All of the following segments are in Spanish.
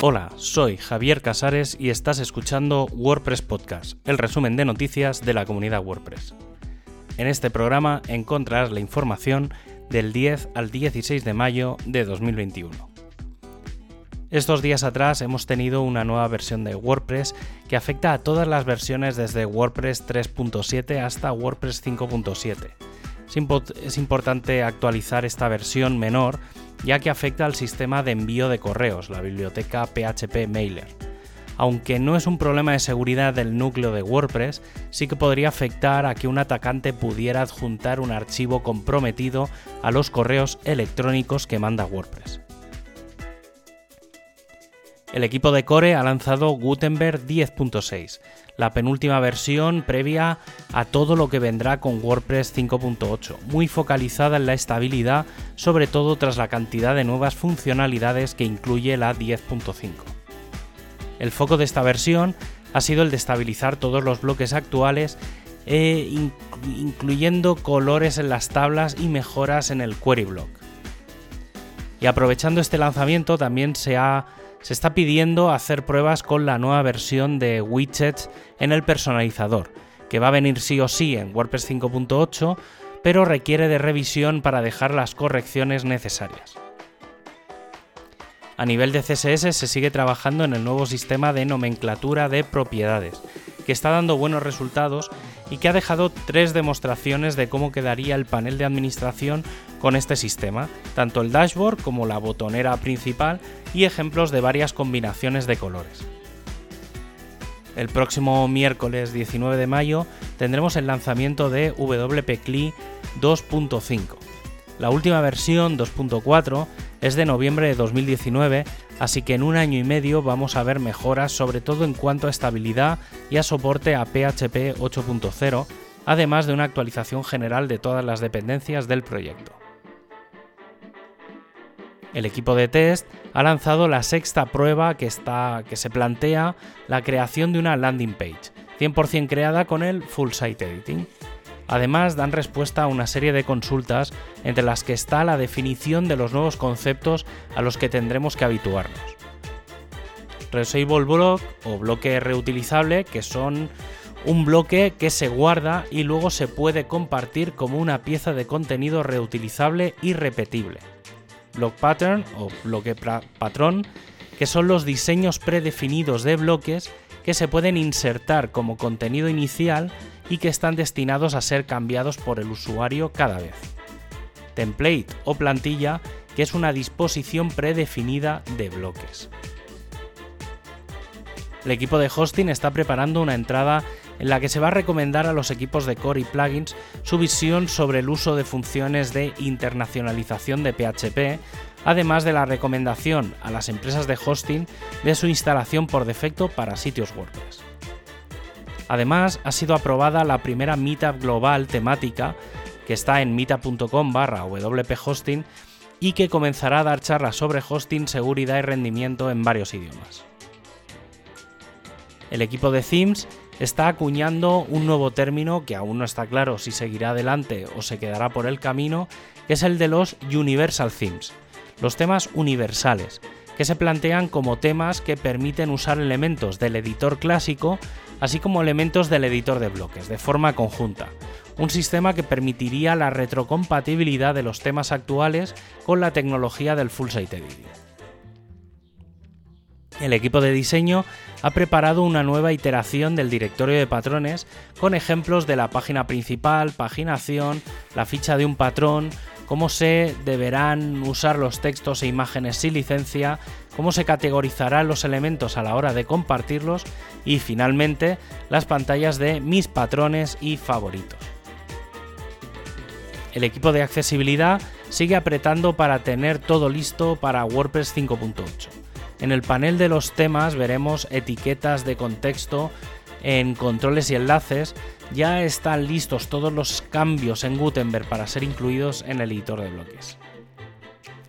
Hola, soy Javier Casares y estás escuchando WordPress Podcast, el resumen de noticias de la comunidad WordPress. En este programa encontrarás la información del 10 al 16 de mayo de 2021. Estos días atrás hemos tenido una nueva versión de WordPress que afecta a todas las versiones desde WordPress 3.7 hasta WordPress 5.7. Es, importante actualizar esta versión menor ya que afecta al sistema de envío de correos, la biblioteca PHP Mailer. Aunque no es un problema de seguridad del núcleo de WordPress, sí que podría afectar a que un atacante pudiera adjuntar un archivo comprometido a los correos electrónicos que manda WordPress. El equipo de Core ha lanzado Gutenberg 10.6, la penúltima versión previa a todo lo que vendrá con WordPress 5.8, muy focalizada en la estabilidad, sobre todo tras la cantidad de nuevas funcionalidades que incluye la 10.5. El foco de esta versión ha sido el de estabilizar todos los bloques actuales, e incluyendo colores en las tablas y mejoras en el query block. Y aprovechando este lanzamiento también se ha se está pidiendo hacer pruebas con la nueva versión de widgets en el personalizador, que va a venir sí o sí en WordPress 5.8, pero requiere de revisión para dejar las correcciones necesarias. A nivel de CSS se sigue trabajando en el nuevo sistema de nomenclatura de propiedades, que está dando buenos resultados y que ha dejado tres demostraciones de cómo quedaría el panel de administración con este sistema, tanto el dashboard como la botonera principal y ejemplos de varias combinaciones de colores. El próximo miércoles 19 de mayo tendremos el lanzamiento de WP CLI 2.5. La última versión 2.4 es de noviembre de 2019, así que en un año y medio vamos a ver mejoras sobre todo en cuanto a estabilidad y a soporte a PHP 8.0, además de una actualización general de todas las dependencias del proyecto. El equipo de test ha lanzado la sexta prueba que, está, que se plantea la creación de una landing page, 100% creada con el Full Site Editing. Además, dan respuesta a una serie de consultas entre las que está la definición de los nuevos conceptos a los que tendremos que habituarnos. Reusable Block o bloque reutilizable, que son un bloque que se guarda y luego se puede compartir como una pieza de contenido reutilizable y repetible. Block Pattern o bloque patrón, que son los diseños predefinidos de bloques que se pueden insertar como contenido inicial y que están destinados a ser cambiados por el usuario cada vez. Template o plantilla, que es una disposición predefinida de bloques. El equipo de hosting está preparando una entrada en la que se va a recomendar a los equipos de core y plugins su visión sobre el uso de funciones de internacionalización de PHP, además de la recomendación a las empresas de hosting de su instalación por defecto para sitios WordPress. Además, ha sido aprobada la primera Meetup global temática que está en meetup.com barra wphosting y que comenzará a dar charlas sobre hosting, seguridad y rendimiento en varios idiomas. El equipo de Themes está acuñando un nuevo término que aún no está claro si seguirá adelante o se quedará por el camino, que es el de los Universal Themes, los temas universales, que se plantean como temas que permiten usar elementos del editor clásico, así como elementos del editor de bloques, de forma conjunta, un sistema que permitiría la retrocompatibilidad de los temas actuales con la tecnología del Full Site Editing. El equipo de diseño ha preparado una nueva iteración del directorio de patrones con ejemplos de la página principal, paginación, la ficha de un patrón, cómo se deberán usar los textos e imágenes sin licencia, cómo se categorizarán los elementos a la hora de compartirlos y finalmente las pantallas de mis patrones y favoritos. El equipo de accesibilidad sigue apretando para tener todo listo para WordPress 5.8. En el panel de los temas veremos etiquetas de contexto en controles y enlaces. Ya están listos todos los cambios en Gutenberg para ser incluidos en el editor de bloques.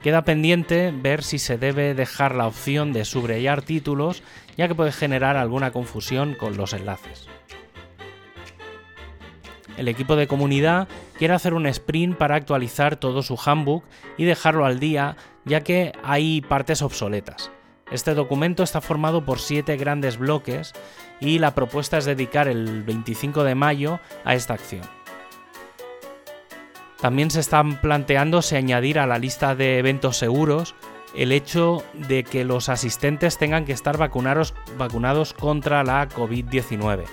Queda pendiente ver si se debe dejar la opción de subrayar títulos, ya que puede generar alguna confusión con los enlaces. El equipo de comunidad quiere hacer un sprint para actualizar todo su handbook y dejarlo al día, ya que hay partes obsoletas. Este documento está formado por siete grandes bloques y la propuesta es dedicar el 25 de mayo a esta acción. También se están planteándose añadir a la lista de eventos seguros el hecho de que los asistentes tengan que estar vacunados, vacunados contra la COVID-19,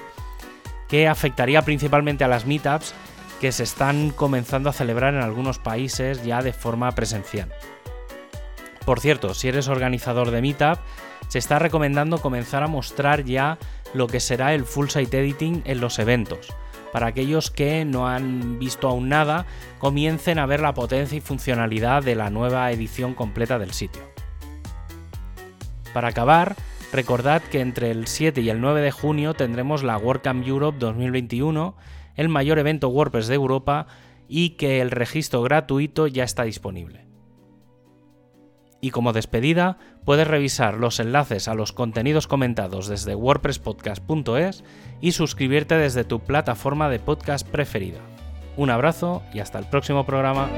que afectaría principalmente a las meetups que se están comenzando a celebrar en algunos países ya de forma presencial. Por cierto, si eres organizador de Meetup, se está recomendando comenzar a mostrar ya lo que será el full site editing en los eventos. Para aquellos que no han visto aún nada, comiencen a ver la potencia y funcionalidad de la nueva edición completa del sitio. Para acabar, recordad que entre el 7 y el 9 de junio tendremos la WordCamp Europe 2021, el mayor evento WordPress de Europa, y que el registro gratuito ya está disponible. Y como despedida, puedes revisar los enlaces a los contenidos comentados desde wordpresspodcast.es y suscribirte desde tu plataforma de podcast preferida. Un abrazo y hasta el próximo programa.